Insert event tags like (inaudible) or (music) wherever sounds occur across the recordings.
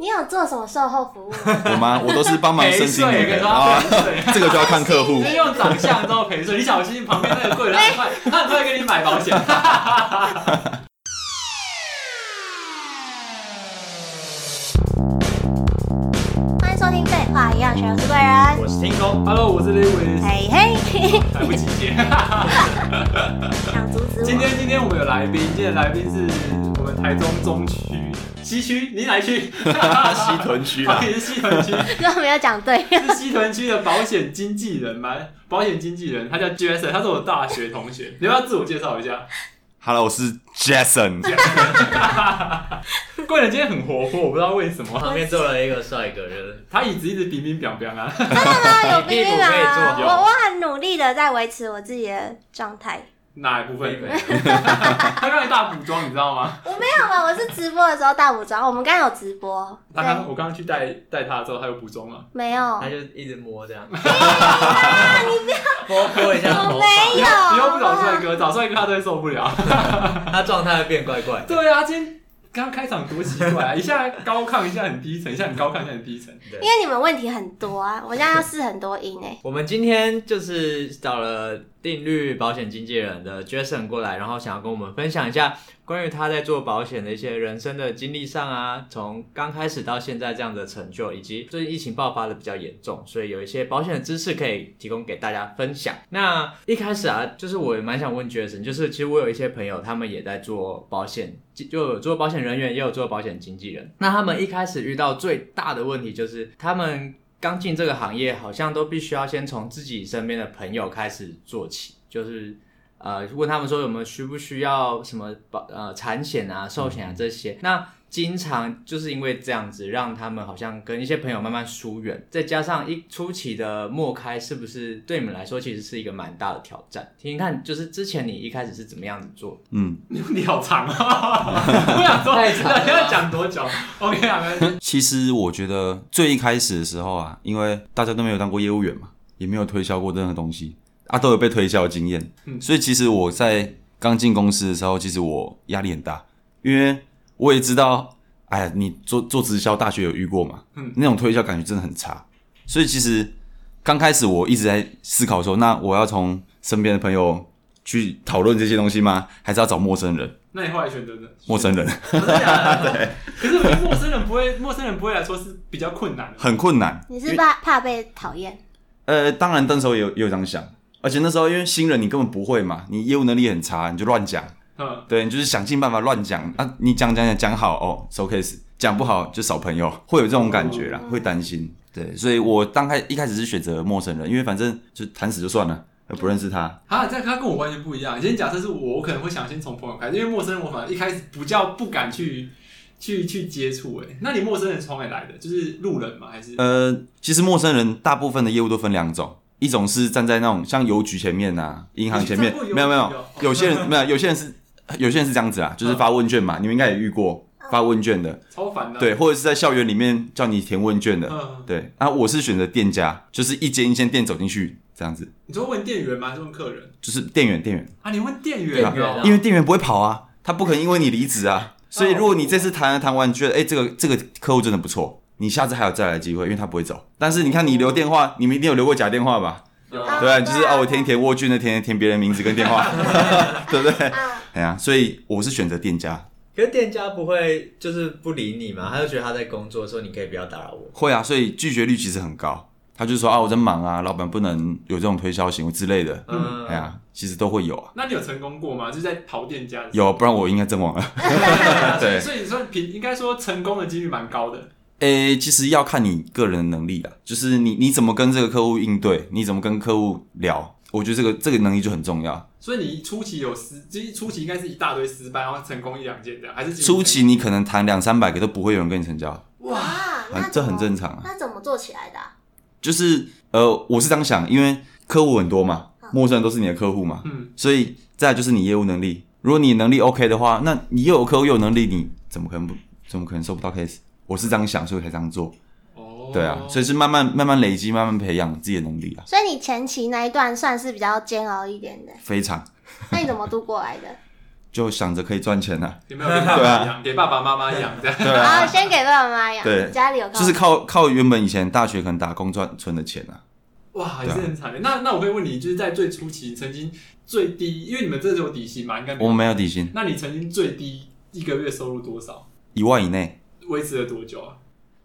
你有做什么售后服务吗？(laughs) 我吗？我都是帮忙申请陪睡，啊，这个就要看客户。你用长相之后陪睡，你小心旁边那个柜台很快，他很快给你买保险。(laughs) 话营养学》，我是贵人，我是天空，Hello，我是 Lewis，嘿嘿，来不及接。(laughs) 想阻止我？今天今天我们有来宾，今天的来宾是我们台中中区。西区，你哪区？(laughs) 西屯区啊，也是西屯区。刚刚没有讲对，(laughs) 是西屯区的保险经纪人吗？保险经纪人，他叫 Jason，他是我大学同学。你要不要自我介绍一下？Hello，我是 Jason。(laughs) 贵人今天很活泼，我不知道为什么。旁边坐了一个帅哥，就是他椅子一直冰冰凉凉啊。真的吗？有冰冰啊！(laughs) 我我很努力的在维持我自己的状态。哪一部分？(laughs) 他刚才大补妆，你知道吗？我没有啊，我是直播的时候大补妆。我们刚刚有直播。他刚我刚刚去带带他的时候，他有补妆吗？没有。他就一直摸这样。(laughs) 你不要摸摸一下。我没有。以后不找帅哥，找帅哥他都会受不了。(laughs) 他状态会变怪怪。对啊，今天。刚刚开场多奇怪啊！一下高亢，一下很低沉，一下很高亢，一下很低沉。因为你们问题很多啊，我现在要试很多音诶。我们今天就是找了定律保险经纪人的 Jason 过来，然后想要跟我们分享一下关于他在做保险的一些人生的经历上啊，从刚开始到现在这样的成就，以及最近疫情爆发的比较严重，所以有一些保险的知识可以提供给大家分享。那一开始啊，就是我也蛮想问 Jason，就是其实我有一些朋友，他们也在做保险，就有做保险人员，也有做保险经纪人。那他们一开始遇到最大的问题就是他们。刚进这个行业，好像都必须要先从自己身边的朋友开始做起，就是呃问他们说有没有需不需要什么保呃产险啊、寿险啊这些。那经常就是因为这样子，让他们好像跟一些朋友慢慢疏远，再加上一初期的陌开，是不是对你们来说其实是一个蛮大的挑战？听听看，就是之前你一开始是怎么样子做？嗯，你好长啊！不想说太长了，要讲多久？OK 啊，其实我觉得最一开始的时候啊，因为大家都没有当过业务员嘛，也没有推销过任何东西啊，都有被推销的经验，所以其实我在刚进公司的时候，其实我压力很大，因为。我也知道，哎呀，你做做直销，大学有遇过嘛？嗯，那种推销感觉真的很差。所以其实刚开始我一直在思考说，那我要从身边的朋友去讨论这些东西吗？还是要找陌生人？那你后来选择的陌生人？真的假的？(laughs) 对。可是陌生人不会，(laughs) 陌生人不会来说是比较困难的。很困难。你是怕怕被讨厌？呃，当然，那时候也有也有这样想，而且那时候因为新人，你根本不会嘛，你业务能力很差，你就乱讲。嗯，对，你就是想尽办法乱讲啊！你讲讲讲讲好哦，so case，讲不好就少朋友，会有这种感觉啦，会担心。对，所以我刚开一开始是选择陌生人，因为反正就谈死就算了，不认识他。他这他跟我完全不一样。今天假设是我，我可能会想先从朋友开始，因为陌生人我反而一开始不叫不敢去去去接触。哎，那你陌生人从哪里来的？就是路人吗？还是？呃，其实陌生人大部分的业务都分两种。一种是站在那种像邮局前面呐，银行前面，(laughs) 没有没有，有些人没有，有些人是。有些人是这样子啊，就是发问卷嘛，嗯、你们应该也遇过发问卷的，超烦的。对，或者是在校园里面叫你填问卷的，嗯、对。啊，我是选择店家，就是一间一间店走进去这样子。你说问店员吗？还是问客人？就是店员，店员啊，你问店员因为店员不会跑啊，他不可能因为你离职啊，所以如果你这次谈了谈完，你觉得哎、欸，这个这个客户真的不错，你下次还有再来的机会，因为他不会走。但是你看你留电话，你们一定有留过假电话吧？对啊，就是哦，我填一填卧卷的，填填别人名字跟电话，(laughs) 对不对？哎呀，所以我是选择店家。可是店家不会就是不理你嘛？他就觉得他在工作，说你可以不要打扰我。会啊，所以拒绝率其实很高。他就说啊，我在忙啊，老板不能有这种推销行为之类的。嗯，哎呀，其实都会有啊。那你有成功过吗？就是在跑店家？有，不然我应该阵亡了。(laughs) 对，所以你说平应该说成功的几率蛮高的。诶、欸，其实要看你个人的能力啦，就是你你怎么跟这个客户应对，你怎么跟客户聊，我觉得这个这个能力就很重要。所以你初期有失，其实初期应该是一大堆失败，然后成功一两件这样，还是初期你可能谈两三百个都不会有人跟你成交。哇，啊、这很正常啊。那怎么做起来的、啊？就是呃，我是这样想，因为客户很多嘛，陌生人都是你的客户嘛，嗯，所以再来就是你业务能力，如果你能力 OK 的话，那你又有客户又有能力，你怎么可能不怎么可能收不到 case？我是这样想，所以才这样做。哦，对啊，所以是慢慢慢慢累积，慢慢培养自己的能力啊。所以你前期那一段算是比较煎熬一点的。非常。那你怎么度过来的？(laughs) 就想着可以赚钱啊，有没有跟爸爸养，给爸爸妈妈养这样？对然后啊，(laughs) 先给爸爸妈妈养，对家里有就是靠靠原本以前大学可能打工赚存的钱啊。哇，也是很惨的。那那我会问你，就是在最初期曾经最低，因为你们这是有底薪嘛？应该我们没有底薪，那你曾经最低一个月收入多少？一万以内。维持了多久啊？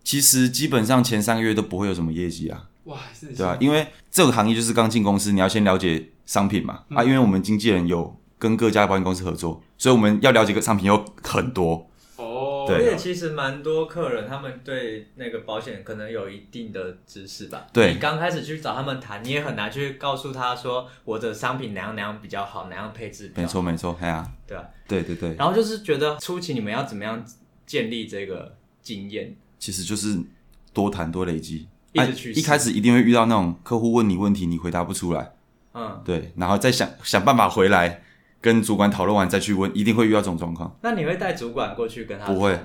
其实基本上前三个月都不会有什么业绩啊，哇，是对啊，因为这个行业就是刚进公司，你要先了解商品嘛。嗯、啊，因为我们经纪人有跟各家保险公司合作，所以我们要了解个商品有很多。哦，对而且其实蛮多客人他们对那个保险可能有一定的知识吧。对，你刚开始去找他们谈，你也很难去告诉他说我的商品哪样哪样比较好，哪样配置比较好。没错没错，哎呀，对啊，对对对。然后就是觉得初期你们要怎么样建立这个经验？其实就是多谈多累积，一直去、啊。一开始一定会遇到那种客户问你问题，你回答不出来，嗯，对，然后再想想办法回来跟主管讨论完再去问，一定会遇到这种状况。那你会带主管过去跟他？不会，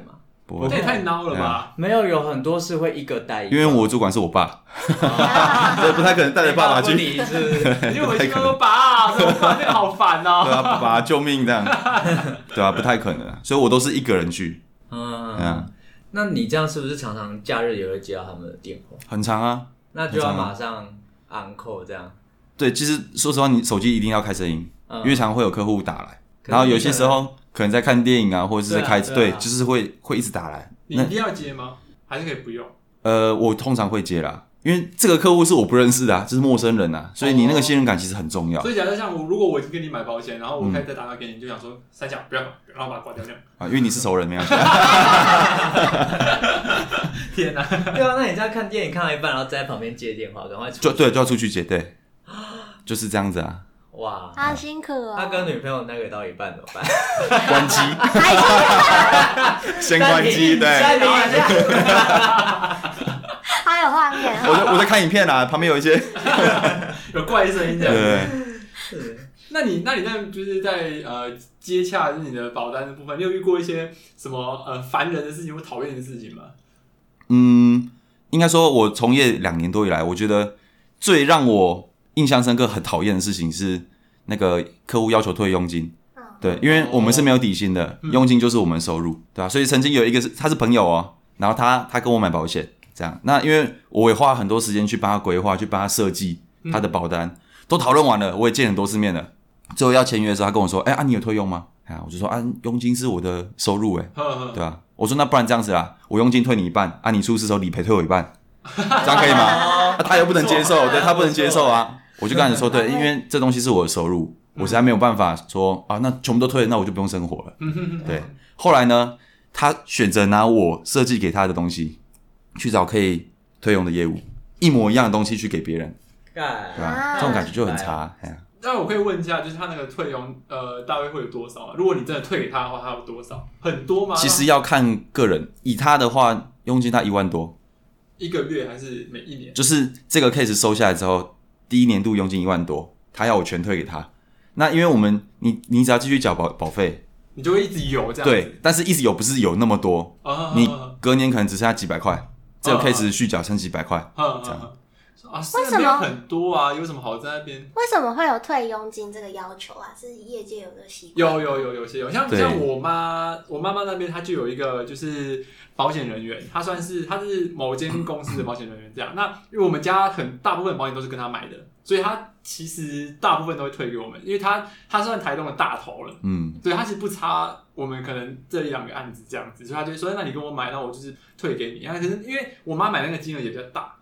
不会，这也太孬了吧？没有，有很多是会一个带一个，因为我主管是我爸，(laughs) 所以不太可能带着爸爸去。你是不是？(laughs) 因为我听说爸，好烦哦。对啊，爸爸救命这样，对啊，不太可能，所以我都是一个人去。嗯，嗯，那你这样是不是常常假日也会接到他们的电话？很长啊，那就要马上 uncle 这样。对，其实说实话，你手机一定要开声音，嗯、因为常常会有客户打来，然后有些时候可能在看电影啊，或者是在开，对，对，就是会会一直打来。你一定要接吗？还是可以不用？呃，我通常会接啦，因为这个客户是我不认识的啊，就是陌生人啊，所以你那个信任感其实很重要。所以假设像我，如果我已经跟你买保险，然后我开始再打电话给你，你就想说三角不要，然后把它挂掉这样。啊，因为你是熟人，没关系。天哪！对啊，那你在看电影看到一半，然后在旁边接电话，赶快出就对，就要出去接，对，就是这样子啊。哇，好辛苦哦。他跟女朋友那个到一半怎么办？关机，(laughs) 先关机，对。好有画面。我在我在看影片啊，旁边有一些 (laughs) 有怪声音这样。对。那你那你在就是在呃接洽就是你的保单的部分，你有遇过一些什么呃烦人的事情或讨厌的事情吗？嗯，应该说，我从业两年多以来，我觉得最让我印象深刻、很讨厌的事情是那个客户要求退佣金。对，因为我们是没有底薪的，佣金就是我们收入，对吧？所以曾经有一个是他是朋友哦，然后他他跟我买保险，这样，那因为我也花很多时间去帮他规划，去帮他设计他的保单，都讨论完了，我也见很多次面了。最后要签约的时候，他跟我说：“哎、欸、啊，你有退佣吗？”啊，我就说：“啊，佣金是我的收入，哎，对吧？”我说：“那不然这样子啦，我佣金退你一半，啊，你出事时候理赔退我一半，(laughs) 这样可以吗？”啊，他又不能接受，对他不能接受啊。我就跟你说：“ (laughs) 对，因为这东西是我的收入，我实在没有办法说啊，那全部都退，那我就不用生活了。”对。(laughs) 后来呢，他选择拿我设计给他的东西去找可以退佣的业务，一模一样的东西去给别人，干对吧？这种感觉就很差，哎呀。那我可以问一下，就是他那个退佣，呃，大概会有多少啊？如果你真的退给他的话，他有多少？很多吗？其实要看个人，以他的话，佣金他一万多，一个月还是每一年？就是这个 case 收下来之后，第一年度佣金一万多，他要我全退给他。那因为我们，你你只要继续缴保保费，你就会一直有这样子。对，但是一直有不是有那么多，啊、你隔年可能只剩下几百块，啊、这个 case 续缴千几百块，啊、这样。啊，为什么很多啊？有什么好在那边？为什么会有退佣金这个要求啊？是业界有这个习惯？有有有有些有，像像我妈，我妈妈那边她就有一个就是保险人员，她算是她是某间公司的保险人员这样。那因为我们家很大部分保险都是跟她买的，所以她其实大部分都会退给我们，因为他他算台东的大头了，嗯，对，他其实不差我们可能这一两个案子这样子，所以他就说，那你跟我买，那我就是退给你。然后可是因为我妈买那个金额也比较大。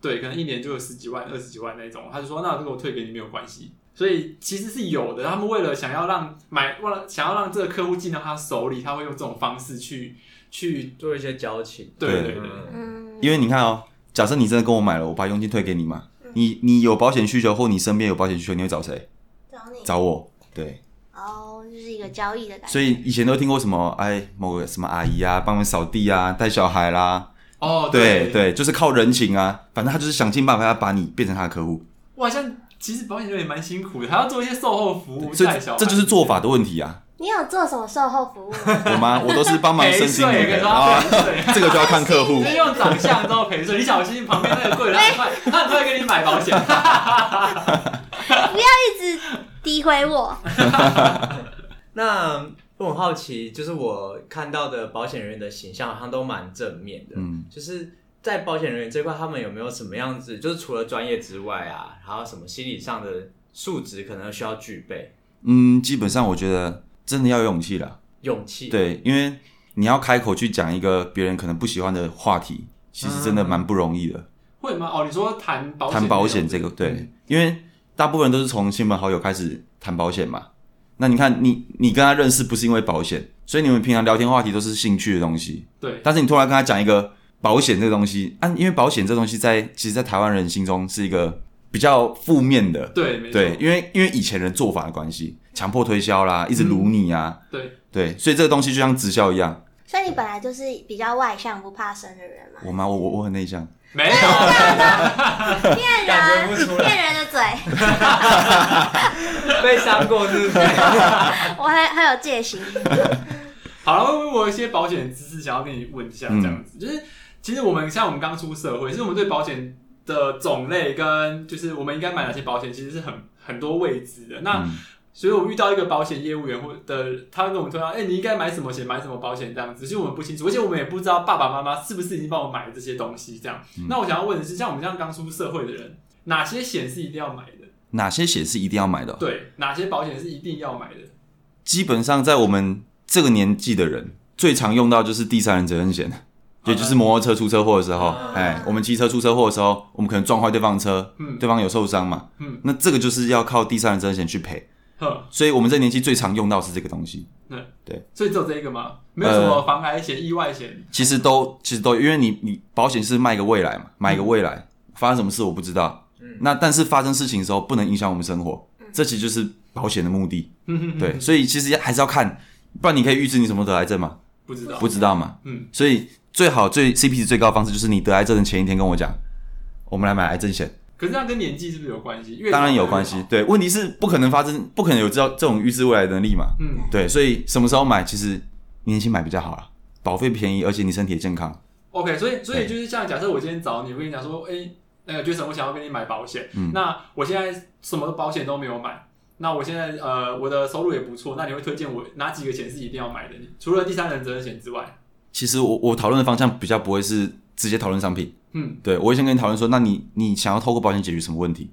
对，可能一年就有十几万、二十几万那种，他就说：“那这个我退给你没有关系。”所以其实是有的。他们为了想要让买，为了想要让这个客户进到他手里，他会用这种方式去去做一些交情。对对对，嗯。因为你看哦，假设你真的跟我买了，我把佣金退给你嘛，你你有保险需求或你身边有保险需求，你会找谁？找你。找我。对。哦，就是一个交易的感觉。所以以前都听过什么？哎，某个什么阿姨啊，帮忙扫地啊，带小孩啦。哦，对对，就是靠人情啊，反正他就是想尽办法要把你变成他的客户。哇，像其实保险人也蛮辛苦的，还要做一些售后服务，带小孩，这就是做法的问题啊。你有做什么售后服务吗？(laughs) 我吗？我都是帮忙申请那个啊，这个就要看客户。你用长相之后赔税，你小心旁边那个柜员很快，他很快给你买保险。不要一直诋毁我。(laughs) 那我很好奇，就是我看到的保险人员的形象好像都蛮正面的，嗯，就是在保险人员这块，他们有没有什么样子？就是除了专业之外啊，还有什么心理上的素质可能需要具备？嗯，基本上我觉得真的要有勇气啦，勇气，对，因为你要开口去讲一个别人可能不喜欢的话题，其实真的蛮不容易的。嗯、会吗？哦，你说谈保险，谈保险这个，对，嗯、因为大部分人都是从亲朋好友开始谈保险嘛。那你看，你你跟他认识不是因为保险，所以你们平常聊天话题都是兴趣的东西。对。但是你突然跟他讲一个保险这个东西，啊，因为保险这东西在其实，在台湾人心中是一个比较负面的。对。对，因为因为以前人做法的关系，强迫推销啦，一直卢你啊。嗯、对。对，所以这个东西就像直销一样。所以你本来就是比较外向、不怕生的人嘛？我吗？我我我很内向。没有，(laughs) 骗人，骗人的嘴，(laughs) 被伤过是不是？(laughs) 我还还有戒心。好了，我有一些保险知识想要跟你问一下，这样子，嗯、就是其实我们像我们刚出社会，其实我们对保险的种类跟就是我们应该买哪些保险，其实是很很多未知的。那、嗯所以我遇到一个保险业务员或的，他跟我们说：“哎、欸，你应该买什么险，买什么保险这样子。”其实我们不清楚，而且我们也不知道爸爸妈妈是不是已经帮我买了这些东西。这样，嗯、那我想要问的是，像我们这样刚出社会的人，哪些险是一定要买的？哪些险是一定要买的？对，哪些保险是一定要买的？基本上在我们这个年纪的人，最常用到就是第三人责任险，也就是摩托车出车祸的时候，哎、嗯，我们骑车出车祸的时候，我们可能撞坏对方车，嗯，对方有受伤嘛，嗯，那这个就是要靠第三人责任险去赔。所以，我们这年纪最常用到是这个东西。对对，所以只有这一个吗？没有什么防癌险、意外险？其实都，其实都，因为你你保险是卖个未来嘛，买个未来，发生什么事我不知道。嗯。那但是发生事情的时候，不能影响我们生活，这其实就是保险的目的。嗯对，所以其实还是要看，不然你可以预知你什么得癌症吗？不知道，不知道嘛。嗯。所以最好最 CP 值最高的方式就是你得癌症的前一天跟我讲，我们来买癌症险。可是这样跟年纪是不是有关系？当然有关系。对，问题是不可能发生，不可能有知道这种预知未来的能力嘛。嗯，对，所以什么时候买，其实年轻买比较好啦，保费便宜，而且你身体也健康。OK，所以所以就是像假设我今天找你，我跟你讲说，哎、欸，那个 Jason，我想要跟你买保险。嗯，那我现在什么保险都没有买，那我现在呃我的收入也不错，那你会推荐我哪几个险是一定要买的？除了第三人责任险之外，其实我我讨论的方向比较不会是直接讨论商品。嗯，对，我会先跟你讨论说，那你你想要透过保险解决什么问题？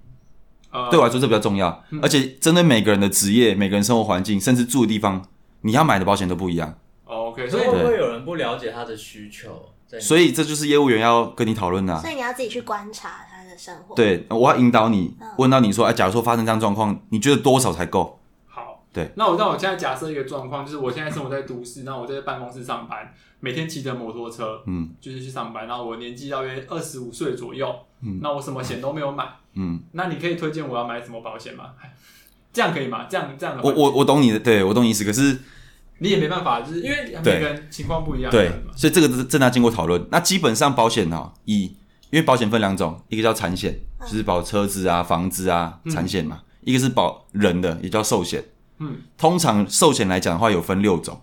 呃，对我来说这比较重要，嗯、而且针对每个人的职业、每个人生活环境，甚至住的地方，你要买的保险都不一样。哦、OK，所以会不会有人不了解他的需求？所以这就是业务员要跟你讨论的。所以你要自己去观察他的生活。对，我要引导你，嗯、问到你说，哎，假如说发生这样状况，你觉得多少才够？好，对。那我那我现在假设一个状况，就是我现在生活在都市，那我在办公室上班。每天骑着摩托车，嗯，就是去上班。然后我年纪大约二十五岁左右，嗯，那我什么险都没有买，嗯，那你可以推荐我要买什么保险吗？(laughs) 这样可以吗？这样这样的，我我我懂你的，对我懂你意思。可是你也没办法，就是因为每个人情况不一样，对，所以这个正在经过讨论。那基本上保险哦，以因为保险分两种，一个叫产险，就是保车子啊、房子啊，产险嘛；一个是保人的，也叫寿险。嗯，通常寿险来讲的话，有分六种，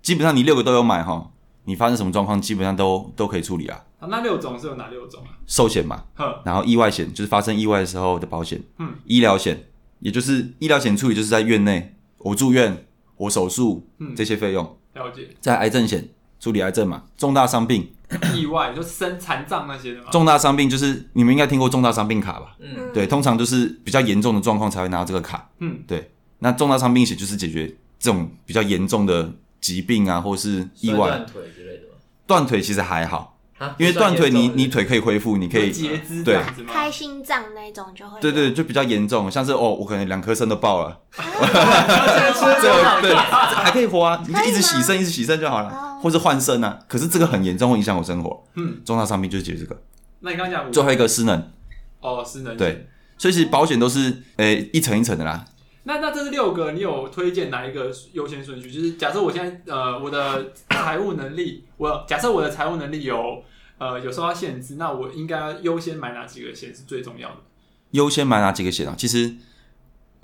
基本上你六个都有买哈。你发生什么状况，基本上都都可以处理啊。啊，那六种是有哪六种啊？寿险嘛，然后意外险就是发生意外的时候的保险，嗯，医疗险也就是医疗险处理就是在院内我住院我手术，嗯，这些费用。了解。在癌症险处理癌症嘛，重大伤病，(coughs) 意外就生残障那些的嘛。重大伤病就是你们应该听过重大伤病卡吧？嗯，对，通常就是比较严重的状况才会拿到这个卡。嗯，对。那重大伤病险就是解决这种比较严重的。疾病啊，或是意外。断腿之类的，断腿其实还好，因为断腿你你腿可以恢复，你可以截肢，对，开心脏那种就会，对对，就比较严重，像是哦，我可能两颗肾都爆了，(laughs) 这个对，还可以活啊，你就一直洗肾，一直洗肾就好了，或是换肾啊。可是这个很严重，会影响我生活。嗯，重大伤病就是解决这个。那你刚刚讲最后一个失能，哦，失能，对，所以其实保险都是诶一层一层的啦。那那这是六个，你有推荐哪一个优先顺序？就是假设我现在呃我的财务能力，我假设我的财务能力有呃有受到限制，那我应该优先买哪几个险是最重要的？优先买哪几个险啊？其实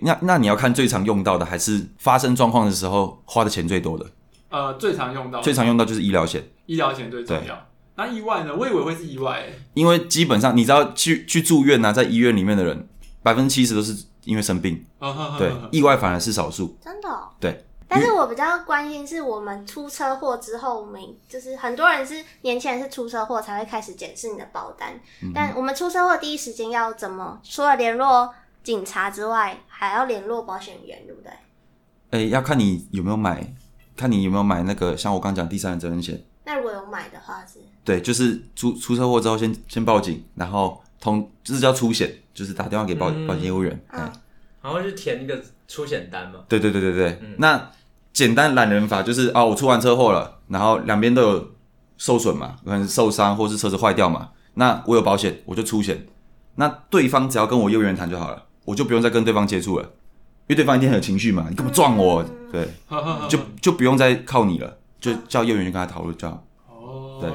那那你要看最常用到的，还是发生状况的时候花的钱最多的？呃，最常用到，最常用到就是医疗险，医疗险最重要。那意外呢？我以为会是意外，因为基本上你知道去去住院啊，在医院里面的人百分之七十都是。因为生病，对，意外反而是少数。真的？对，但是我比较关心是我们出车祸之后，我们就是很多人是年轻人是出车祸才会开始检视你的保单，嗯、但我们出车祸第一时间要怎么？除了联络警察之外，还要联络保险员，对不对？哎、欸，要看你有没有买，看你有没有买那个像我刚讲第三人责任险。那如果有买的话是？对，就是出出车祸之后先先报警，然后通就是叫出险，就是打电话给保、嗯、保险业务员，嗯，然后就填一个出险单嘛。对对对对对，嗯、那。简单懒人法就是啊，我出完车祸了，然后两边都有受损嘛，可能受伤或是车子坏掉嘛，那我有保险，我就出险。那对方只要跟我业务员谈就好了，我就不用再跟对方接触了，因为对方一定很有情绪嘛，你干嘛撞我？对，就就不用再靠你了，就叫业务员去跟他讨论就好。哦，对，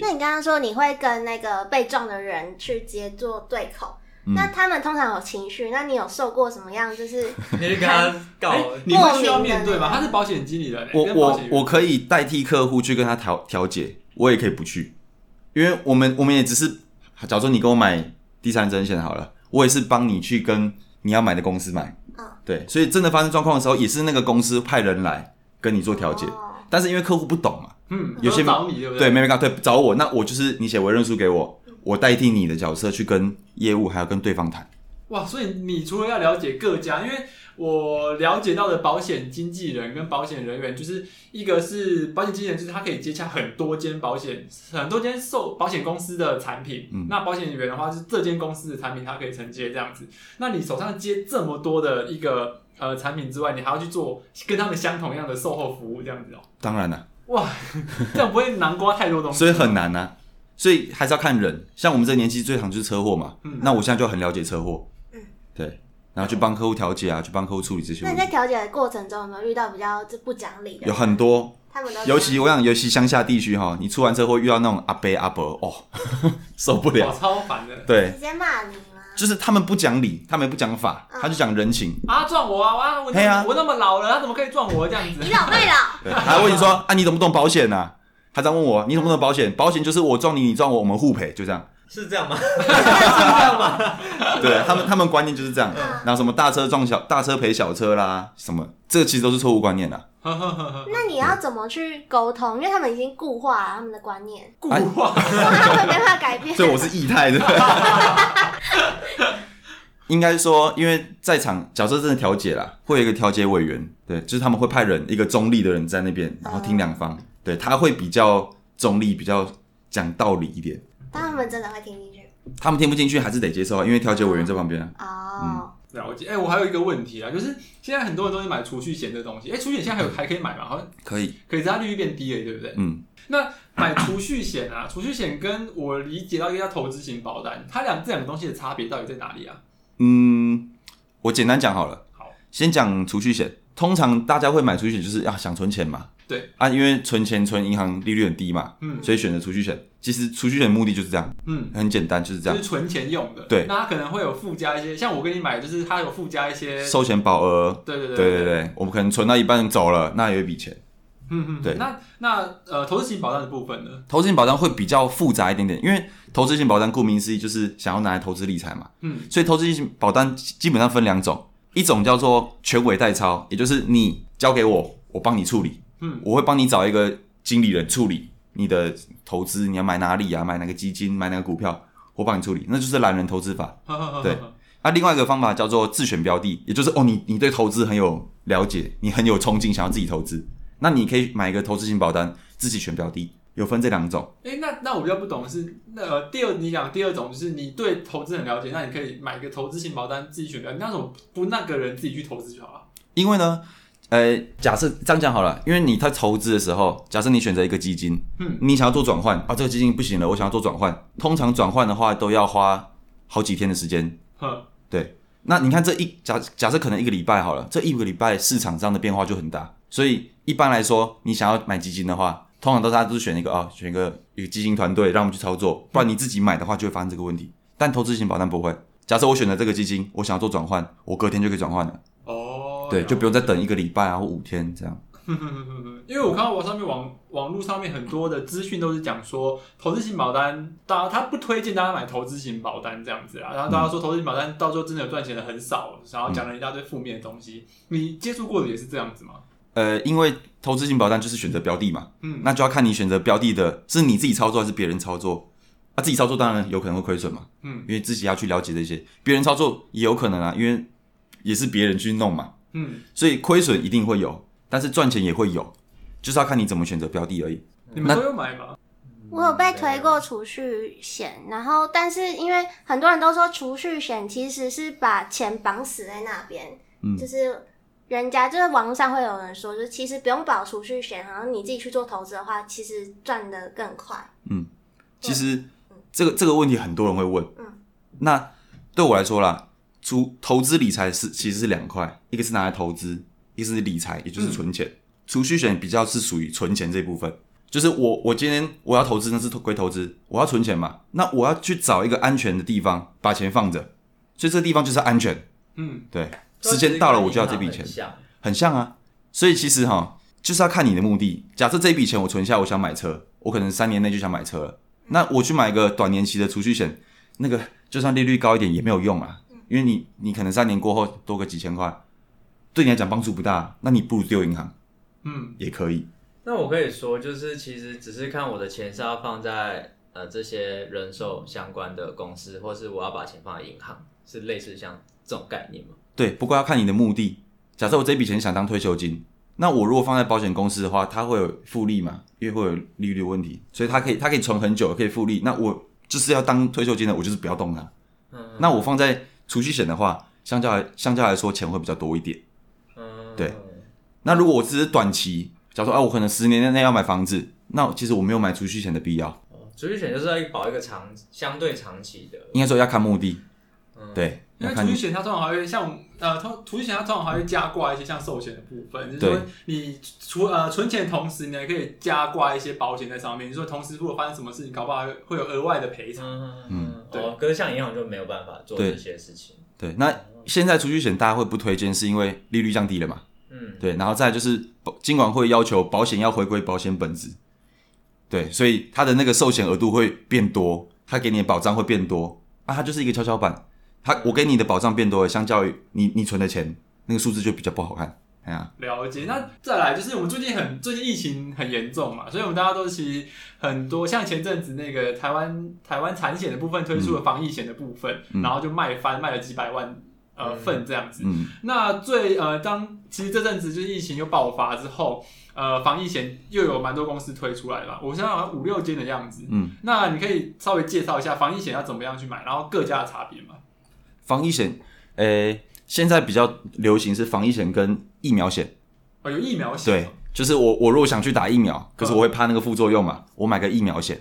那你刚刚说你会跟那个被撞的人去接做对口？那他们通常有情绪，那你有受过什么样？就是 (laughs) 你跟他搞、欸，你会需要面对吗？他是保险经理的，我我我可以代替客户去跟他调调解，我也可以不去，因为我们我们也只是，假如说你给我买第三人责任险好了，我也是帮你去跟你要买的公司买，嗯，对，所以真的发生状况的时候，也是那个公司派人来跟你做调解，哦、但是因为客户不懂嘛，嗯，有些找你对不对？对，没没搞对找我，那我就是你写委任书给我。我代替你的角色去跟业务还要跟对方谈。哇，所以你除了要了解各家，因为我了解到的保险经纪人跟保险人员，就是一个是保险经纪人，就是他可以接洽很多间保险、很多间受保险公司的产品。嗯，那保险员的话是这间公司的产品，他可以承接这样子。那你手上接这么多的一个呃产品之外，你还要去做跟他们相同样的售后服务这样子哦？当然了。哇，(laughs) 这样不会囊括太多东西，所以很难啊。所以还是要看人，像我们这个年纪最常就是车祸嘛。嗯，那我现在就很了解车祸。嗯，对，然后去帮客户调解啊，去帮客户处理这些问题。那你在调解的过程中有没有遇到比较就不讲理的？有很多，他们都尤其我想，尤其乡下地区哈，你出完车祸遇到那种阿伯阿伯哦，(laughs) 受不了，超烦的。对，直接骂你吗？就是他们不讲理，他们也不讲法，他就讲人情啊，撞我啊！我我我那么老了，他怎么可以撞我这样子？你老妹老。对，还问你说啊，你懂不懂保险呐？他在问我，你懂不懂保险？保险就是我撞你，你撞我，我们互赔，就这样。是这样吗？(laughs) 是这样吗？对他们，他们观念就是这样。然后什么大车撞小，大车赔小车啦，什么，这个其实都是错误观念啦。(laughs) 那你要怎么去沟通？因为他们已经固化了他们的观念，固化，(laughs) 他们没办法改变。所以我是异态的。应该说，因为在场假设真的调解啦，会有一个调解委员，对，就是他们会派人，一个中立的人在那边，然后听两方。对，他会比较中立，比较讲道理一点。但他们真的会听进去？他们听不进去还是得接受啊，因为调解委员在旁边啊。哦，嗯、了解。哎、欸，我还有一个问题啊，就是现在很多人都是买储蓄险的东西。哎、欸，储蓄险现在还有还可以买吗？好像可以，可以，它利率变低了，对不对？嗯。那买储蓄险啊，储蓄险跟我理解到一个叫投资型保单，它两这两个东西的差别到底在哪里啊？嗯，我简单讲好了。好，先讲储蓄险。通常大家会买储蓄险，就是要想存钱嘛。对啊，因为存钱存银行利率很低嘛，嗯，所以选择储蓄险。其实储蓄险的目的就是这样，嗯，很简单，就是这样，就是存钱用的。对，那它可能会有附加一些，像我跟你买，就是它有附加一些寿险保额。对对对对对对，我们可能存到一半走了，那有一笔钱。嗯嗯，对。那那呃，投资型保单的部分呢？投资型保单会比较复杂一点点，因为投资型保单顾名思义就是想要拿来投资理财嘛，嗯，所以投资型保单基本上分两种，一种叫做全委代操，也就是你交给我，我帮你处理。嗯，我会帮你找一个经理人处理你的投资，你要买哪里啊？买哪个基金？买哪个股票？我帮你处理，那就是懒人投资法。(laughs) 对，那、啊、另外一个方法叫做自选标的，也就是哦，你你对投资很有了解，你很有冲劲，想要自己投资，那你可以买一个投资型保单，自己选标的，有分这两种。哎、欸，那那我比较不懂的是，那、呃、第二你讲第二种就是你对投资很了解，那你可以买一个投资型保单，自己选标的，那种不那个人自己去投资就好了。因为呢。呃，假设这样讲好了，因为你在投资的时候，假设你选择一个基金，嗯，你想要做转换啊，这个基金不行了，我想要做转换，通常转换的话都要花好几天的时间，呵对。那你看这一假假设可能一个礼拜好了，这一个礼拜市场上的变化就很大，所以一般来说，你想要买基金的话，通常都大家都是选一个啊、哦，选一个一个基金团队让我们去操作，不然你自己买的话就会发生这个问题。但投资型保单不会，假设我选择这个基金，我想要做转换，我隔天就可以转换了。哦对，就不用再等一个礼拜啊，或五天这样。(laughs) 因为我看到网上面网网络上面很多的资讯都是讲说，投资型保单，大家他不推荐大家买投资型保单这样子啊。然后大家说投资型保单到时候真的有赚钱的很少，然后讲了一大堆负面的东西。嗯、你接触过的也是这样子吗？呃，因为投资型保单就是选择标的嘛，嗯，那就要看你选择标的的是你自己操作还是别人操作。啊，自己操作当然有可能会亏损嘛，嗯，因为自己要去了解这些，别人操作也有可能啊，因为也是别人去弄嘛，嗯，所以亏损一定会有，但是赚钱也会有，就是要看你怎么选择标的而已。你们都有买吗？我有被推过储蓄险，然后但是因为很多人都说储蓄险其实是把钱绑死在那边，嗯，就是人家就是网络上会有人说，就是其实不用保储蓄险，然后你自己去做投资的话，其实赚的更快。嗯，其实。这个这个问题很多人会问，嗯，那对我来说啦，储投资理财是其实是两块，一个是拿来投资，一个是理财，也就是存钱。储、嗯、蓄险比较是属于存钱这部分，就是我我今天我要投资，那是归投资，我要存钱嘛，那我要去找一个安全的地方把钱放着，所以这个地方就是安全，嗯，对，时间到了我就要这笔钱，很像，啊，所以其实哈就是要看你的目的。假设这笔钱我存下，我想买车，我可能三年内就想买车了。那我去买一个短年期的储蓄险，那个就算利率高一点也没有用啊，因为你你可能三年过后多个几千块，对你来讲帮助不大，那你不如丢银行，嗯，也可以。那我可以说，就是其实只是看我的钱是要放在呃这些人寿相关的公司，或是我要把钱放在银行，是类似像这种概念吗？对，不过要看你的目的。假设我这笔钱想当退休金。那我如果放在保险公司的话，它会有复利嘛？因为会有利率问题，所以它可以它可以存很久，可以复利。那我就是要当退休金的，我就是不要动它。嗯。那我放在储蓄险的话，相较来相较来说钱会比较多一点。嗯。对。那如果我只是短期，假如说啊，我可能十年内要买房子，那其实我没有买储蓄险的必要。哦，储蓄险就是要保一个长相对长期的。应该说要看目的。嗯。对。因为储蓄险它通常还会像呃，储储蓄险它通常还会加挂一些像寿险的部分，就是说你除呃存钱同时，你还可以加挂一些保险在上面。就是说同时如果发生什么事情，搞不好会有额外的赔偿。嗯嗯，对。可是像银行就没有办法做这些事情。对，对那现在储蓄险大家会不推荐，是因为利率降低了嘛？嗯，对。然后再就是金管会要求保险要回归保险本质，对，所以它的那个寿险额度会变多，它给你的保障会变多啊，它就是一个跷跷板。他我给你的保障变多了，相较于你你存的钱，那个数字就比较不好看。哎呀，了解。那再来就是我们最近很最近疫情很严重嘛，所以我们大家都其实很多像前阵子那个台湾台湾产险的部分推出了防疫险的部分，嗯、然后就卖翻卖了几百万呃份这样子。嗯、那最呃当其实这阵子就是疫情又爆发之后，呃防疫险又有蛮多公司推出来了，我现在好像五六间的样子。嗯，那你可以稍微介绍一下防疫险要怎么样去买，然后各家的差别吗？防疫险，诶、欸，现在比较流行是防疫险跟疫苗险。哦，有疫苗险。对，就是我我如果想去打疫苗，可是我会怕那个副作用嘛，我买个疫苗险。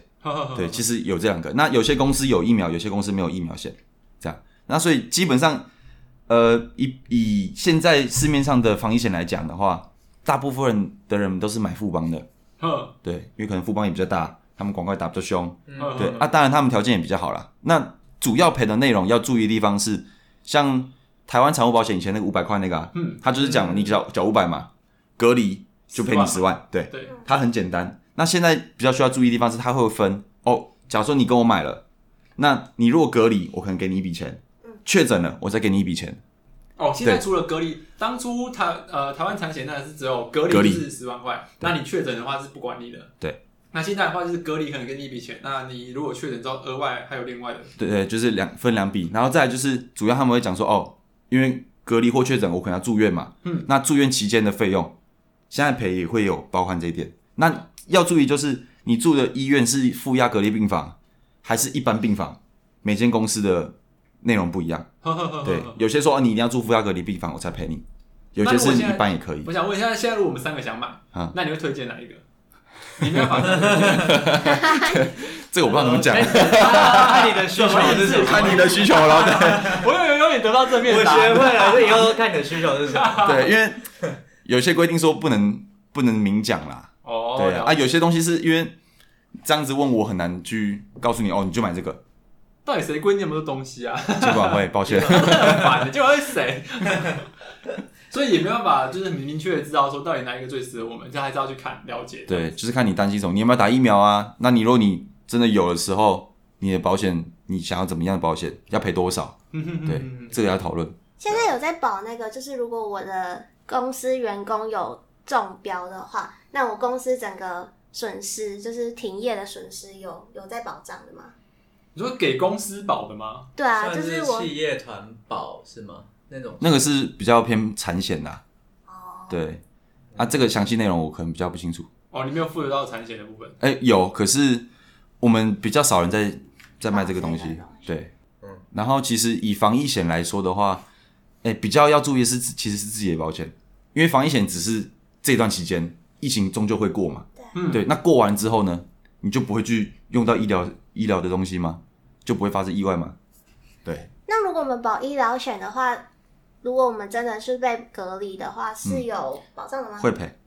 对，其实有这两个。那有些公司有疫苗，有些公司没有疫苗险，这样。那所以基本上，呃，以以现在市面上的防疫险来讲的话，大部分人的人都是买富邦的。对，因为可能富邦也比较大，他们广告打比较凶。对啊，当然他们条件也比较好啦。那主要赔的内容要注意的地方是，像台湾产物保险以前那个五百块那个、啊，嗯，他就是讲你缴缴五百嘛，隔离就赔你十万，对，对，它很简单。那现在比较需要注意的地方是，它会分哦。假如说你跟我买了，那你如果隔离，我可能给你一笔钱，确诊了，我再给你一笔钱。哦，现在除了隔离，当初台呃台湾产险那是只有隔离是十万块，那你确诊的话是不管你的，对。那现在的话就是隔离可能给你一笔钱，那你如果确诊之后额外还有另外的，对对，就是两分两笔，然后再来就是主要他们会讲说哦，因为隔离或确诊我可能要住院嘛，嗯，那住院期间的费用，现在赔也会有包含这一点。那要注意就是你住的医院是负压隔离病房还是一般病房，每间公司的内容不一样，(laughs) 对，有些说哦你一定要住负压隔离病房我才赔你，有些是一般也可以。我想问一下，现在如果我们三个想买，啊，那你会推荐哪一个？你没有办法，这个我不知道怎么讲。看你的需求是什么？看你的需求了。对，(laughs) 我有有点得到正面答。我学会了，所以后看你的需求是什么？对，因为有些规定说不能不能明讲啦。哦。对啊，有些东西是因为这样子问我很难去告诉你哦，你就买这个。到底谁规定那么多东西啊？监管会，抱歉。(laughs) 很烦的，监管会是谁？所以也没办法，就是很明确的知道说到底哪一个最适合我们，这还是要去看了解。对，就是看你担心什么，你有没有打疫苗啊？那你如果你真的有的时候，你的保险你想要怎么样的保险，要赔多少？(laughs) 对，这个要讨论。现在有在保那个，就是如果我的公司员工有中标的话，那我公司整个损失就是停业的损失有有在保障的吗？你说给公司保的吗？对啊，就是我企业团保是吗？那种那个是比较偏产险的。哦，对，啊，这个详细内容我可能比较不清楚。哦，你没有负责到产险的部分？哎、欸，有，可是我们比较少人在在卖这个东西。哦、对，嗯。然后其实以防疫险来说的话，哎、欸，比较要注意的是，其实是自己的保险，因为防疫险只是这段期间疫情终究会过嘛。对。嗯。对，那过完之后呢，你就不会去用到医疗医疗的东西吗？就不会发生意外吗？对。那如果我们保医疗险的话，如果我们真的是被隔离的话，是有保障的吗？嗯、会赔。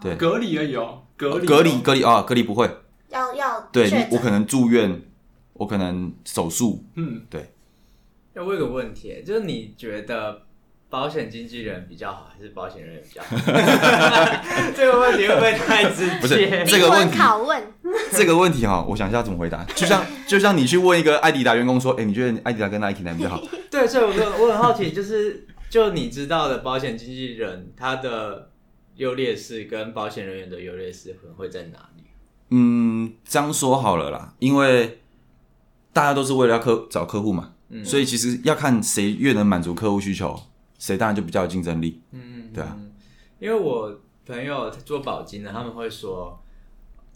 对，隔离而已哦，隔离、哦、隔离隔离啊，隔离不会。要要对你，我可能住院，我可能手术。嗯，对。要问个问题，就是你觉得保险经纪人比较好，还是保险人员比较好？(laughs) 这个问题会不会太直接？不是这个问题。拷问。这个问题哈，我想一下怎么回答。(laughs) 就像就像你去问一个艾迪达员工说：“哎、欸，你觉得艾迪达跟 Nike 哪比较好？”对，所以我我很好奇，就是就你知道的保险经纪人他的。优劣势跟保险人员的优劣势可能会在哪里？嗯，这样说好了啦，因为大家都是为了要客找客户嘛，嗯，所以其实要看谁越能满足客户需求，谁当然就比较有竞争力。嗯，对啊，因为我朋友做保金的，他们会说，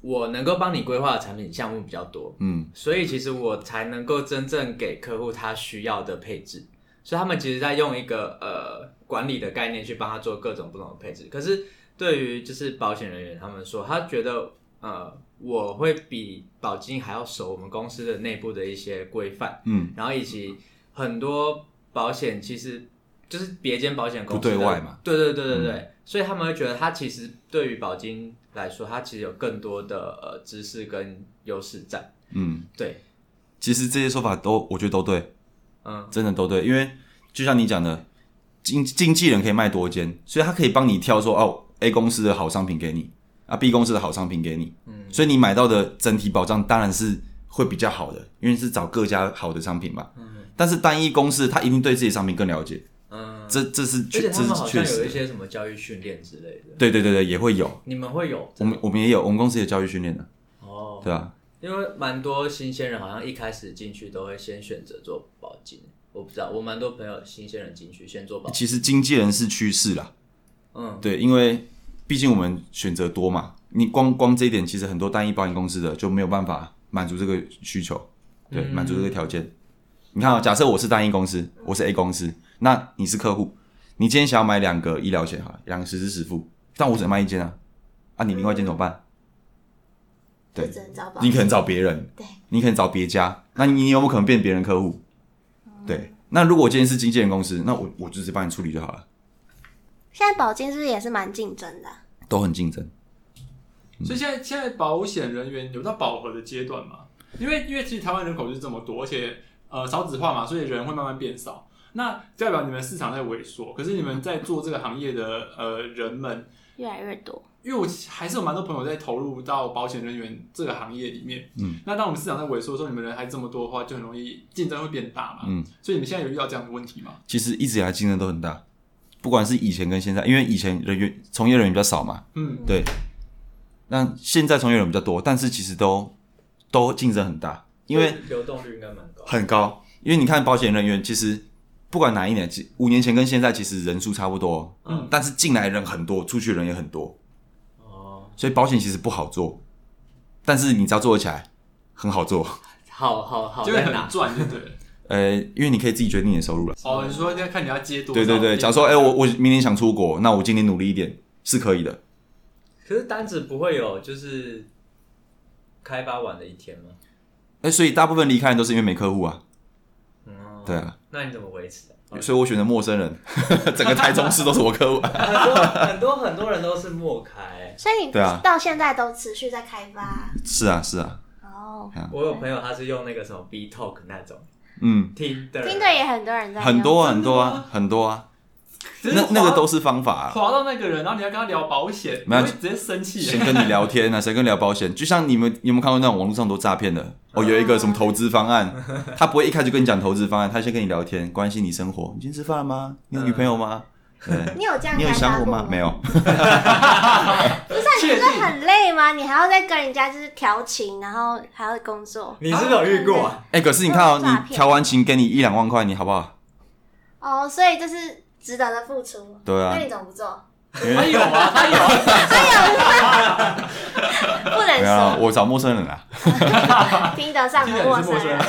我能够帮你规划的产品项目比较多，嗯，所以其实我才能够真正给客户他需要的配置。所以他们其实在用一个呃管理的概念去帮他做各种不同的配置。可是对于就是保险人员，他们说他觉得呃我会比保金还要熟我们公司的内部的一些规范，嗯，然后以及很多保险其实就是别间保险公司不对外嘛，对对对对对，嗯，所以他们会觉得他其实对于保金来说，他其实有更多的呃知识跟优势在，嗯，对，其实这些说法都我觉得都对。嗯，真的都对，因为就像你讲的，经经纪人可以卖多间，所以他可以帮你挑说哦，A 公司的好商品给你，啊，B 公司的好商品给你，嗯，所以你买到的整体保障当然是会比较好的，因为是找各家好的商品嘛，嗯，但是单一公司他一定对自己商品更了解，嗯，这这是确，而且他们好像有一些什么教育训练之类的，对对对对，也会有，你们会有，我们我们也有，我们公司也教育训练的，哦，对啊，因为蛮多新鲜人好像一开始进去都会先选择做保金。我不知道，我蛮多朋友新鲜人进去先做保。其实经纪人是趋势啦，嗯，对，因为毕竟我们选择多嘛，你光光这一点，其实很多单一保险公司的就没有办法满足这个需求，对，满足这个条件。嗯、你看啊，假设我是单一公司，我是 A 公司，那你是客户，你今天想要买两个医疗险哈，两个实支实付，但我只能卖一间啊，啊，你另外一间怎么办？对，你可能找别人，对，你可能找别家，那你有没有可能变别人客户？对，那如果今天是经纪人公司，那我我就直接帮你处理就好了。现在保金是不是也是蛮竞争的？都很竞争。所以现在现在保险人员有到饱和的阶段吗？因为因为其实台湾人口就是这么多，而且呃少子化嘛，所以人会慢慢变少。那代表你们市场在萎缩，可是你们在做这个行业的呃人们越来越多。因为我还是有蛮多朋友在投入到保险人员这个行业里面，嗯，那当我们市场在萎缩的时候，你们人还这么多的话，就很容易竞争会变大嘛，嗯，所以你们现在有遇到这样的问题吗？其实一直以来竞争都很大，不管是以前跟现在，因为以前人员从业人员比较少嘛，嗯，对，那现在从业人员比较多，但是其实都都竞争很大，因为流动率应该蛮高，很高，因为你看保险人员其实不管哪一年，五年前跟现在其实人数差不多，嗯，但是进来人很多，出去人也很多。所以保险其实不好做，但是你只要做得起来，很好做，(laughs) 好好好，就会很赚，就对了。(laughs) 呃，因为你可以自己决定你的收入了。哦，你说要看你要接多少？对对对，假如说，哎、欸，我我明年想出国，那我今年努力一点是可以的。可是单子不会有就是开发完的一天吗？哎、欸，所以大部分离开都是因为没客户啊。嗯，对啊。那你怎么维持？所以我选择陌生人，整个台中市都是我客户。(laughs) 很多很多很多人都是默开，所以你对啊，到现在都持续在开发。是啊，是啊。哦、oh, 啊，我有朋友他是用那个什么 B Talk 那种，嗯，听的，听的也很多人在用，很多很多啊，很多啊。那那个都是方法啊，滑到那个人，然后你要跟他聊保险，没有直接生气，先跟你聊天啊，(laughs) 谁跟你聊保险？就像你们，你有没有看过那种网络上都诈骗的？(laughs) 哦，有一个什么投资方案，他不会一开始就跟你讲投资方案，他先跟你聊天，关心你生活。你今天吃饭了吗？你有女朋友吗？对，(laughs) 你有这样你有想我吗？没有。不是、啊，你不是很累吗？你还要再跟人家就是调情，然后还要工作。你是不是有遇过、啊？哎、欸，可是你看哦、你调完情给你一两万块，你好不好？哦，所以就是值得的付出。对啊。那你怎么不做？他有啊，他有，他有，不能说。啊、我找陌生人啊。(laughs) 听得上的陌生人。(laughs)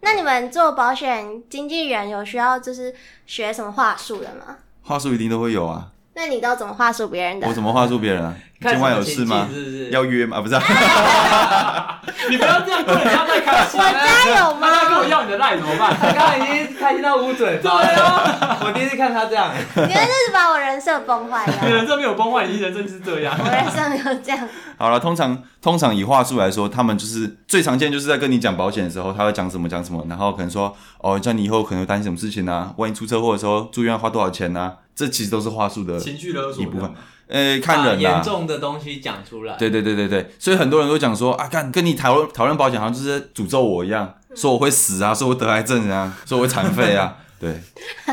那你们做保险经纪人有需要就是学什么话术的吗？话术一定都会有啊。那你都怎么话术别人的？我怎么话术别人啊？(laughs) 今晚有事吗？是是要约吗？不是、啊。(laughs) 你不要这样，不要太开心。我家有吗？他跟我要你的赖怎么办？他刚刚已经开心到捂嘴。对啊，我第一次看他这样。你们这是把我人设崩坏了。你人设没有崩坏，你人设是这样。我人设没有这样。好了，通常通常以话术来说，他们就是最常见，就是在跟你讲保险的时候，他会讲什么讲什么，然后可能说哦，叫你以后可能会担心什么事情啊，万一出车祸的时候住院要花多少钱啊，这其实都是话术的情绪勒索一部分。呃、欸，看人啦，严重的东西讲出来。对对对对对，所以很多人都讲说啊，干跟你讨论讨论保险，好像就是诅咒我一样，(laughs) 说我会死啊，说我得癌症啊，说我会残废啊。(laughs) 对，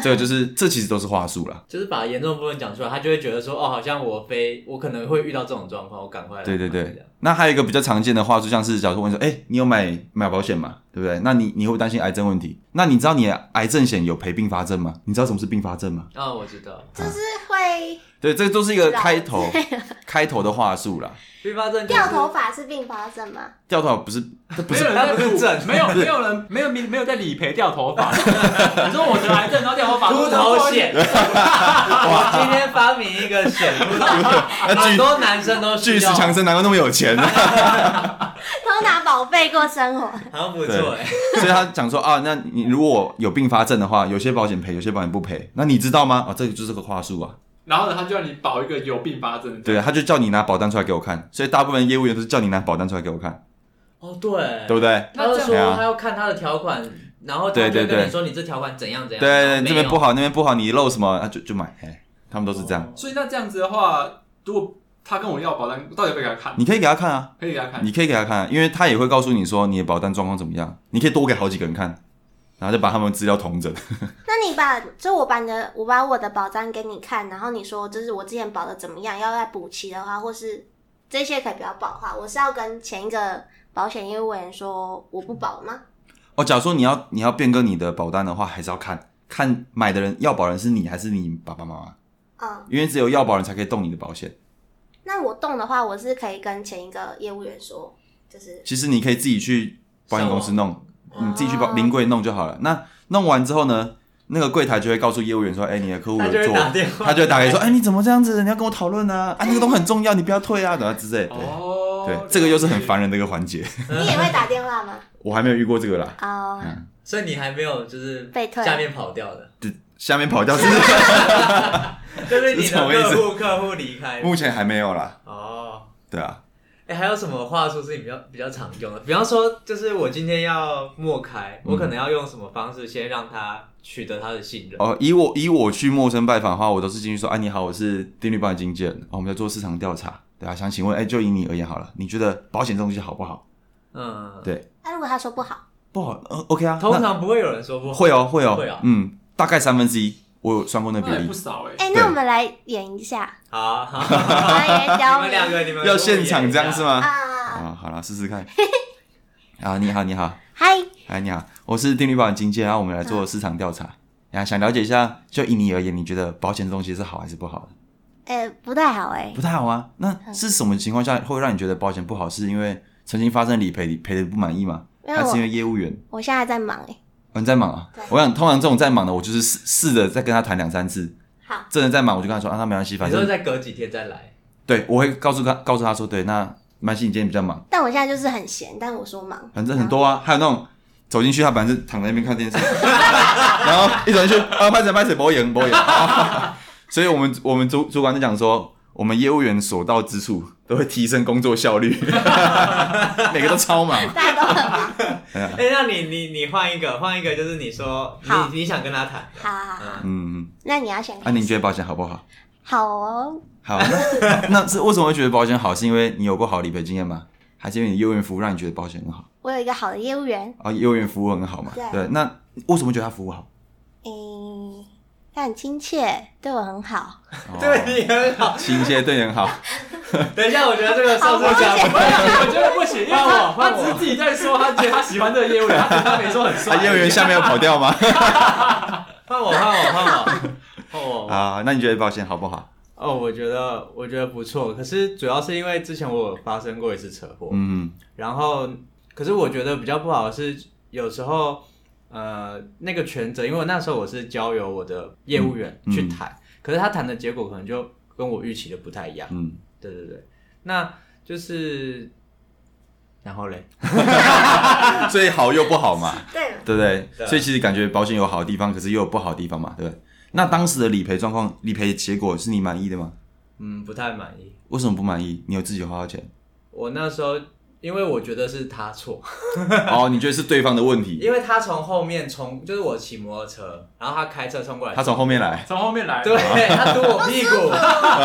这个就是这其实都是话术啦，就是把严重部分讲出来，他就会觉得说，哦，好像我非我可能会遇到这种状况，我赶快。对对对。那还有一个比较常见的话术，像是假如问说，哎、欸，你有买买保险吗？对不对？那你你会担心癌症问题？那你知道你的癌症险有赔并发症吗？你知道什么是并发症吗？啊、哦，我知道，就是会。对，这都是一个开头 (laughs) 开头的话术啦。并发症掉头发是并发症吗？掉头发不是，不是，没有人在不是 (laughs) 没有没有人没有没有在理赔掉头发。(laughs) 你说我得癌症，然后掉头发，秃头险。我今天发明一个险，很多男生都巨石强森，难怪那么有钱？都拿宝贝过生活，好像不错哎。所以他讲说啊，那你如果有并发症的话，有些保险赔，有些保险不赔。那你知道吗？啊，这个就是个话术啊。然后呢，他就让你保一个有并发症的。对，他就叫你拿保单出来给我看，所以大部分业务员都是叫你拿保单出来给我看。哦，对，对不对？他就说他要看他的条款，然后他就跟你说你这条款怎样怎样。对对，这边不好，那边不好，你漏什么，那就就买。哎，他们都是这样。所以那这样子的话，如果他跟我要保单，到底要不要给他看？你可以给他看啊，可以给他看，你可以给他看，因为他也会告诉你说你的保单状况怎么样，你可以多给好几个人看。然后就把他们资料统整。(laughs) 那你把，就我把你的，我把我的保单给你看，然后你说这是我之前保的怎么样？要再补齐的话，或是这些可以不要保的话，我是要跟前一个保险业务员说我不保吗？哦，假如说你要你要变更你的保单的话，还是要看看买的人要保人是你还是你爸爸妈妈？嗯，因为只有要保人才可以动你的保险。那我动的话，我是可以跟前一个业务员说，就是其实你可以自己去保险公司弄。你自己去保临柜弄就好了。那弄完之后呢，那个柜台就会告诉业务员说：“哎、欸，你的客户有做，他就会打给说：哎、欸，你怎么这样子？你要跟我讨论啊！啊，那个都很重要，你不要退啊，等下之类。”哦，对，这个又是很烦人的一个环节。(laughs) 你也会打电话吗？我还没有遇过这个啦。哦，嗯，所以你还没有就是被退，下面跑掉的。对，下面跑掉是，(laughs) 就是你的客户客户离开，目前还没有啦。哦，对啊。哎、欸，还有什么话术是你比较比较常用的？比方说，就是我今天要陌开，嗯、我可能要用什么方式先让他取得他的信任？哦，以我以我去陌生拜访的话，我都是进去说：“哎、啊，你好，我是定律保险经纪人，哦，我们在做市场调查，对啊，想请问，哎、欸，就以你而言好了，你觉得保险这东西好不好？”嗯，对。那、啊、如果他说不好，不好，呃，OK 啊，通常不会有人说不好，会哦，会哦，会哦，嗯，大概三分之一。我有算过那比例，不少哎、哎。那我们来演一下。好，好，来教你们两个，你们要现场这样是吗？啊，啊，好了，试试看。(laughs) 啊，你好，你好，嗨，嗨，你好，我是定律保险经纪，然后我们来做市场调查，啊，想了解一下，就以你而言，你觉得保险这东西是好还是不好的？不太好哎、欸，不太好啊。那是什么情况下会让你觉得保险不好？是因为曾经发生理赔，理赔的不满意吗？还是因为业务员？我现在在忙哎、欸。你、哦、在忙啊？我想通常这种在忙的，我就是试试着再跟他谈两三次。好，真的在忙，我就跟他说啊，那没关系，反正你说再隔几天再来。对，我会告诉他，告诉他说，对，那没关系，你今天比较忙。但我现在就是很闲，但我说忙。反正很多啊，还有那种走进去，他本来是躺在那边看电视，(laughs) 然后一走进去啊，拍谁拍谁，不会赢，不会赢。(laughs) 所以我们我们主主管就讲说。我们业务员所到之处都会提升工作效率，(laughs) 每个都超忙，大家都很忙。(laughs) 哎、欸，那你你你换一个，换一个，就是你说你你想跟他谈，好好好，嗯嗯，那你要选。那、啊、你觉得保险好不好？好哦。好，那 (laughs) 那是为什么会觉得保险好？是因为你有过好理赔经验吗？还是因为你业务员服务让你觉得保险很好？我有一个好的业务员。啊，业务员服务很好嘛？对。对，那为什么觉得他服务好？诶，他很亲切，对我很好，(laughs) 对你很好，(laughs) 亲切对你很好。(laughs) 等一下，我觉得这个上次讲，我觉得不行，因为他他只是自己在说，他觉得他喜欢这个业务员，他他没说很帅。业务员下面要跑掉吗？换我，换我，换我，换我。啊，那你觉得保险好不好？哦，我觉得我觉得不错，可是主要是因为之前我有发生过一次车祸，嗯，然后可是我觉得比较不好的是有时候。呃，那个权责，因为那时候我是交由我的业务员去谈，嗯嗯、可是他谈的结果可能就跟我预期的不太一样。嗯，对对对，那就是，然后嘞，(laughs) 最好又不好嘛，(laughs) 对，对不对？对，所以其实感觉保险有好的地方，可是又有不好的地方嘛，对不对？那当时的理赔状况，理赔结果是你满意的吗？嗯，不太满意。为什么不满意？你有自己花到钱？我那时候。因为我觉得是他错，哦，你觉得是对方的问题？(laughs) 因为他从后面冲，就是我骑摩托车，然后他开车冲过来，他从后面来，从后面来，对，他堵我屁股，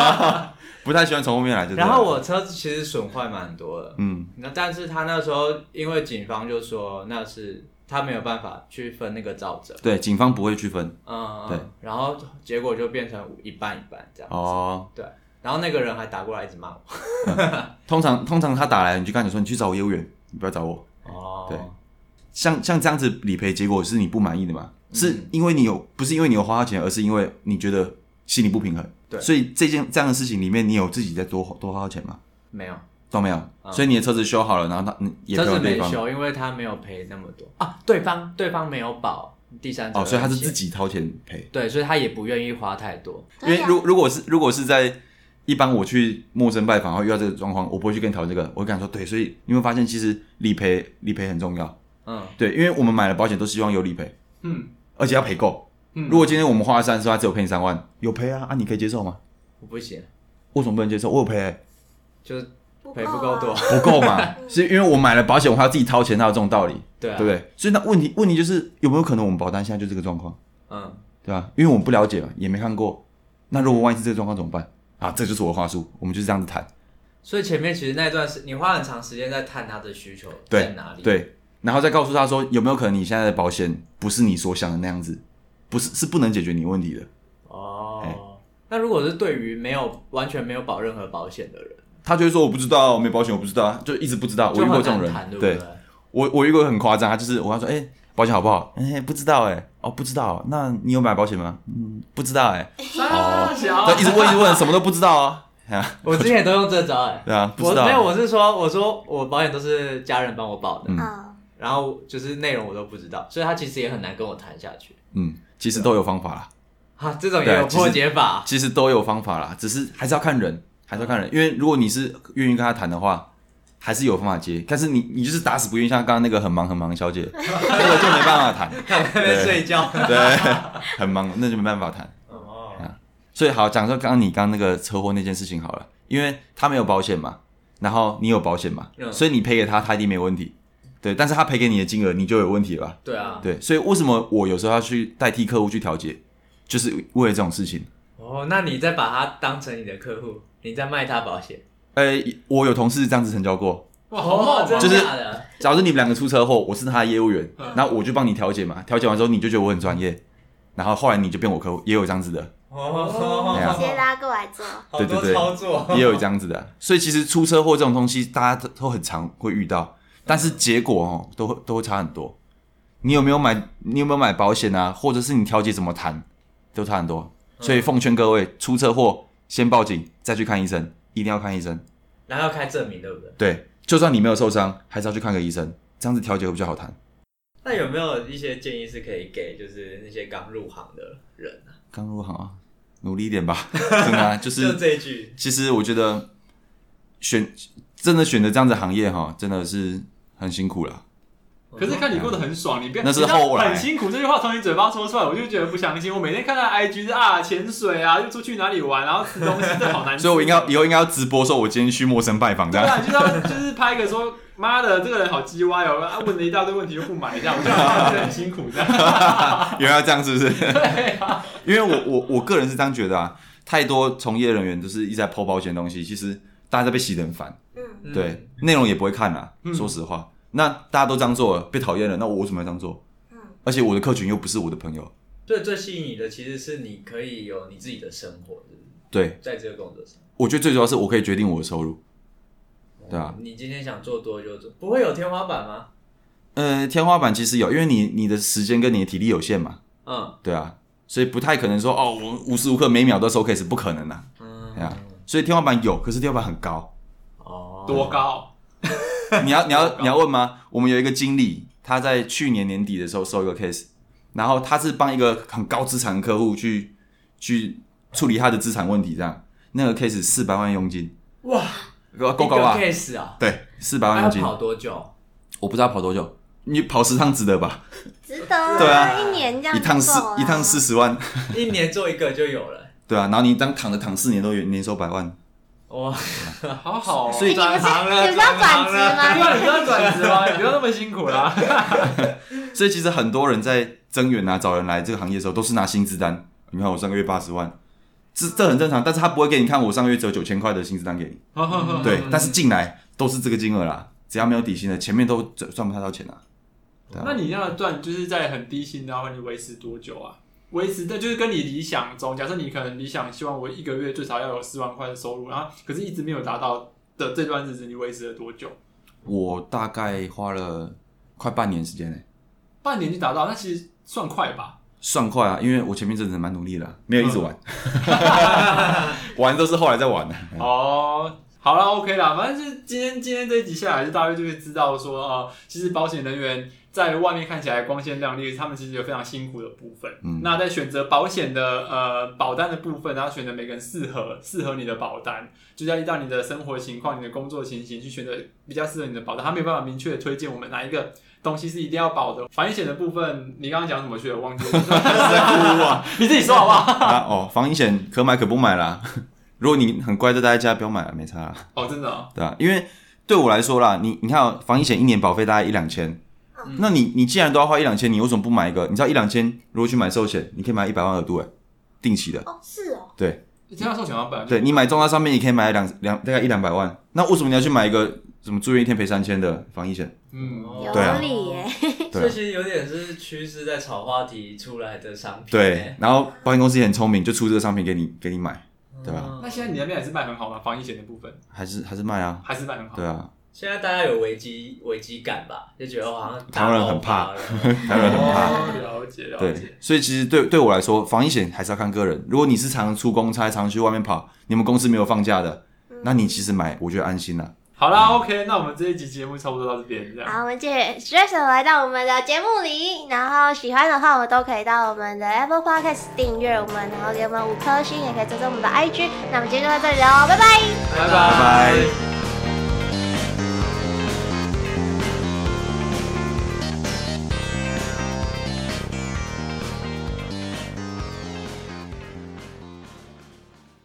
(laughs) 不太喜欢从后面来就，然后我车子其实损坏蛮多的，嗯，那但是他那时候因为警方就说那是他没有办法去分那个造责，对，警方不会去分，嗯，对，然后结果就变成一半一半这样子，哦，对。然后那个人还打过来一直骂我、嗯。(laughs) 通常通常他打来，你就跟你说，你去找我业务员，你不要找我。哦。对。像像这样子理赔结果是你不满意的吗？嗯、是因为你有不是因为你有花到钱，而是因为你觉得心里不平衡。对。所以这件这样的事情里面，你有自己在多多花到钱吗？没有，都没有。嗯、所以你的车子修好了，然后他也车子没修，因为他没有赔那么多啊。对方对方没有保第三者。哦，所以他是自己掏钱赔。对，所以他也不愿意花太多。因为如如果是如果是在一般我去陌生拜访，然后遇到这个状况，我不会去跟你讨论这个，我会跟他说，对，所以你会发现其实理赔理赔很重要，嗯，对，因为我们买了保险都希望有理赔，嗯，而且要赔够，嗯，如果今天我们花了三十万，只有赔你三万，有赔啊，啊，你可以接受吗？我不行，为什么不能接受？我有赔、欸，就是赔不够多，不够嘛，(laughs) 是因为我买了保险，我还要自己掏钱，哪有这种道理，对、啊，对不对？所以那问题问题就是有没有可能我们保单现在就这个状况，嗯，对吧？因为我们不了解嘛，也没看过，那如果万一是这个状况怎么办？啊，这就是我的话术，我们就是这样子谈。所以前面其实那段时，你花很长时间在探他的需求在哪里，对，对，然后再告诉他说有没有可能你现在的保险不是你所想的那样子，不是是不能解决你问题的。哦，欸、那如果是对于没有完全没有保任何保险的人，他就会说我不知道，我没保险，我不知道，就一直不知道。我遇过这种人，对，对，对，我我遇过很夸张，他就是我跟他说，哎、欸。保险好不好？哎、欸，不知道哎、欸，哦，不知道。那你有买保险吗？嗯，不知道哎、欸。哦，对，一直问，一直问，什么都不知道啊。(laughs) 我之前也都用这招哎、欸。对啊，不知道。没有，我是说，我说我保险都是家人帮我保的。嗯。然后就是内容我都不知道，所以他其实也很难跟我谈下去。嗯，其实都有方法啦。啊，这种也有破解法其。其实都有方法啦，只是还是要看人，还是要看人。因为如果你是愿意跟他谈的话。还是有方法接，但是你你就是打死不愿意，像刚刚那个很忙很忙的小姐，(laughs) 那个就没办法谈，(laughs) 看在那边睡觉，对，很忙，那就没办法谈。哦，所以好讲说，刚刚你刚刚那个车祸那件事情好了，因为他没有保险嘛，然后你有保险嘛，嗯、所以你赔给他，他一定没问题。对，但是他赔给你的金额，你就有问题了吧？对啊，对，所以为什么我有时候要去代替客户去调解，就是为了这种事情。哦，那你再把他当成你的客户，你再卖他保险。呃、欸，我有同事这样子成交过，哇，好好，就是假如你们两个出车祸，我是他的业务员，嗯、然后我就帮你调解嘛，调解完之后你就觉得我很专业，然后后来你就变我客户，也有这样子的，哦，直接拉过来做，对对对，操作也有这样子的，所以其实出车祸这种东西大家都很常会遇到，但是结果哦都会都会差很多。你有没有买？你有没有买保险啊？或者是你调解怎么谈，都差很多。所以奉劝各位，出车祸先报警，再去看医生。一定要看医生，然后要开证明，对不对？对，就算你没有受伤，还是要去看个医生，这样子调解会比较好谈。那有没有一些建议是可以给，就是那些刚入行的人啊？刚入行啊，努力一点吧，(laughs) 真的、啊，就是就这一句。其实我觉得选真的选择这样子行业哈，真的是很辛苦了。可是看你过得很爽，你变那是后来很辛苦。这句话从你嘴巴说出来，我就觉得不相信。我每天看到 IG 是啊，潜水啊，又出去哪里玩，然后吃东西，这好难。所以我应该以后应该要直播说，我今天去陌生拜访这样。对啊，就是要就是拍一个说，妈的，这个人好鸡歪哦，啊，问了一大堆问题又不买，这样我觉得很辛苦这样。(laughs) 原来要这样是不是？对啊，因为我我我个人是这样觉得啊，太多从业人员就是一直在 po 保险的东西，其实大家在被洗得很烦。嗯，对，内容也不会看啦，说实话。那大家都这样做了，被讨厌了，那我为什么要这样做？嗯，而且我的客群又不是我的朋友，对，最吸引你的其实是你可以有你自己的生活，对，在这个工作上，我觉得最主要是我可以决定我的收入。对啊，你今天想做多就做，不会有天花板吗？呃，天花板其实有，因为你你的时间跟你的体力有限嘛。嗯，对啊，所以不太可能说哦，我无时无刻每秒都收 case，不可能的。嗯，对啊，所以天花板有，可是天花板很高。哦，多高？(laughs) 你要你要 (laughs) 你要问吗？我们有一个经理，他在去年年底的时候收一个 case，然后他是帮一个很高资产的客户去去处理他的资产问题，这样那个 case 四百万佣金。哇！够高吧？case 啊，对，四百万佣金。跑多久？我不知道跑多久。你跑十趟值得吧？值得。对啊，一年这样。一趟四一趟四十万，(laughs) 一年做一个就有了。对啊，然后你当躺着躺四年都有年收百万。哇，(laughs) 好好。哦所以转行了，你不要转职吗？对啊，你不要转职吗？(laughs) 你不要那么辛苦啦。(laughs) 所以其实很多人在增援啊，找人来这个行业的时候，都是拿薪资单。你看我上个月八十万。这这很正常，但是他不会给你看我上个月只有九千块的薪资单给你，对，但是进来都是这个金额啦，只要没有底薪的，前面都赚不太到钱啊。啊那你那样赚就是在很低薪的话，你维持多久啊？维持的就是跟你理想中，假设你可能理想希望我一个月最少要有四万块的收入，然后可是一直没有达到的这段日子，你维持了多久？我大概花了快半年时间呢。半年就达到，那其实算快吧。算快啊，因为我前面真的蛮努力的，没有一直玩，(laughs) 玩都是后来再玩的。哦，好了，OK 啦，反正就是今天今天这一集下来，就大约就会知道说啊、呃，其实保险人员在外面看起来光鲜亮丽，他们其实有非常辛苦的部分。嗯，那在选择保险的呃保单的部分，然后选择每个人适合适合你的保单，就要依照你的生活情况、你的工作情形去选择比较适合你的保单。他没有办法明确的推荐我们哪一个。东西是一定要保的，防疫险的部分，你刚刚讲什么去了？我忘记了。啊、(laughs) 你自己说好不好？啊哦，防疫险可买可不买啦。(laughs) 如果你很乖的待在家，不要买了，没差啦。哦，真的、哦。对啊，因为对我来说啦，你你看、哦，防疫险一年保费大概一两千，嗯、那你你既然都要花一两千，你为什么不买一个？你知道一两千如果去买寿险，你可以买一百万额度哎，定期的。哦，是哦。对。你听到寿险要本对你买中大上面，你可以买两两大概一两百万，那为什么你要去买一个？什么住院一天赔三千的防疫险？嗯，有理耶。这其实有点是趋势在炒话题出来的商品。对，然后保险公司也很聪明，就出这个商品给你，给你买，对吧？那现在你那边还是卖很好吗？防疫险的部分还是还是卖啊，还是卖很好。对啊，现在大家有危机危机感吧？就觉得好像台湾人很怕，台湾人很怕。了解了解。对，所以其实对对我来说，防疫险还是要看个人。如果你是常出公差，常去外面跑，你们公司没有放假的，那你其实买，我觉得安心了。好啦，OK，那我们这一集节目差不多到这边，这样。好，我们谢谢 Jason 来到我们的节目里，然后喜欢的话，我们都可以到我们的 Apple Podcast 订阅我们，然后给我们五颗星，也可以追踪我们的 IG。那我们今天就到这里喽，拜拜，拜拜。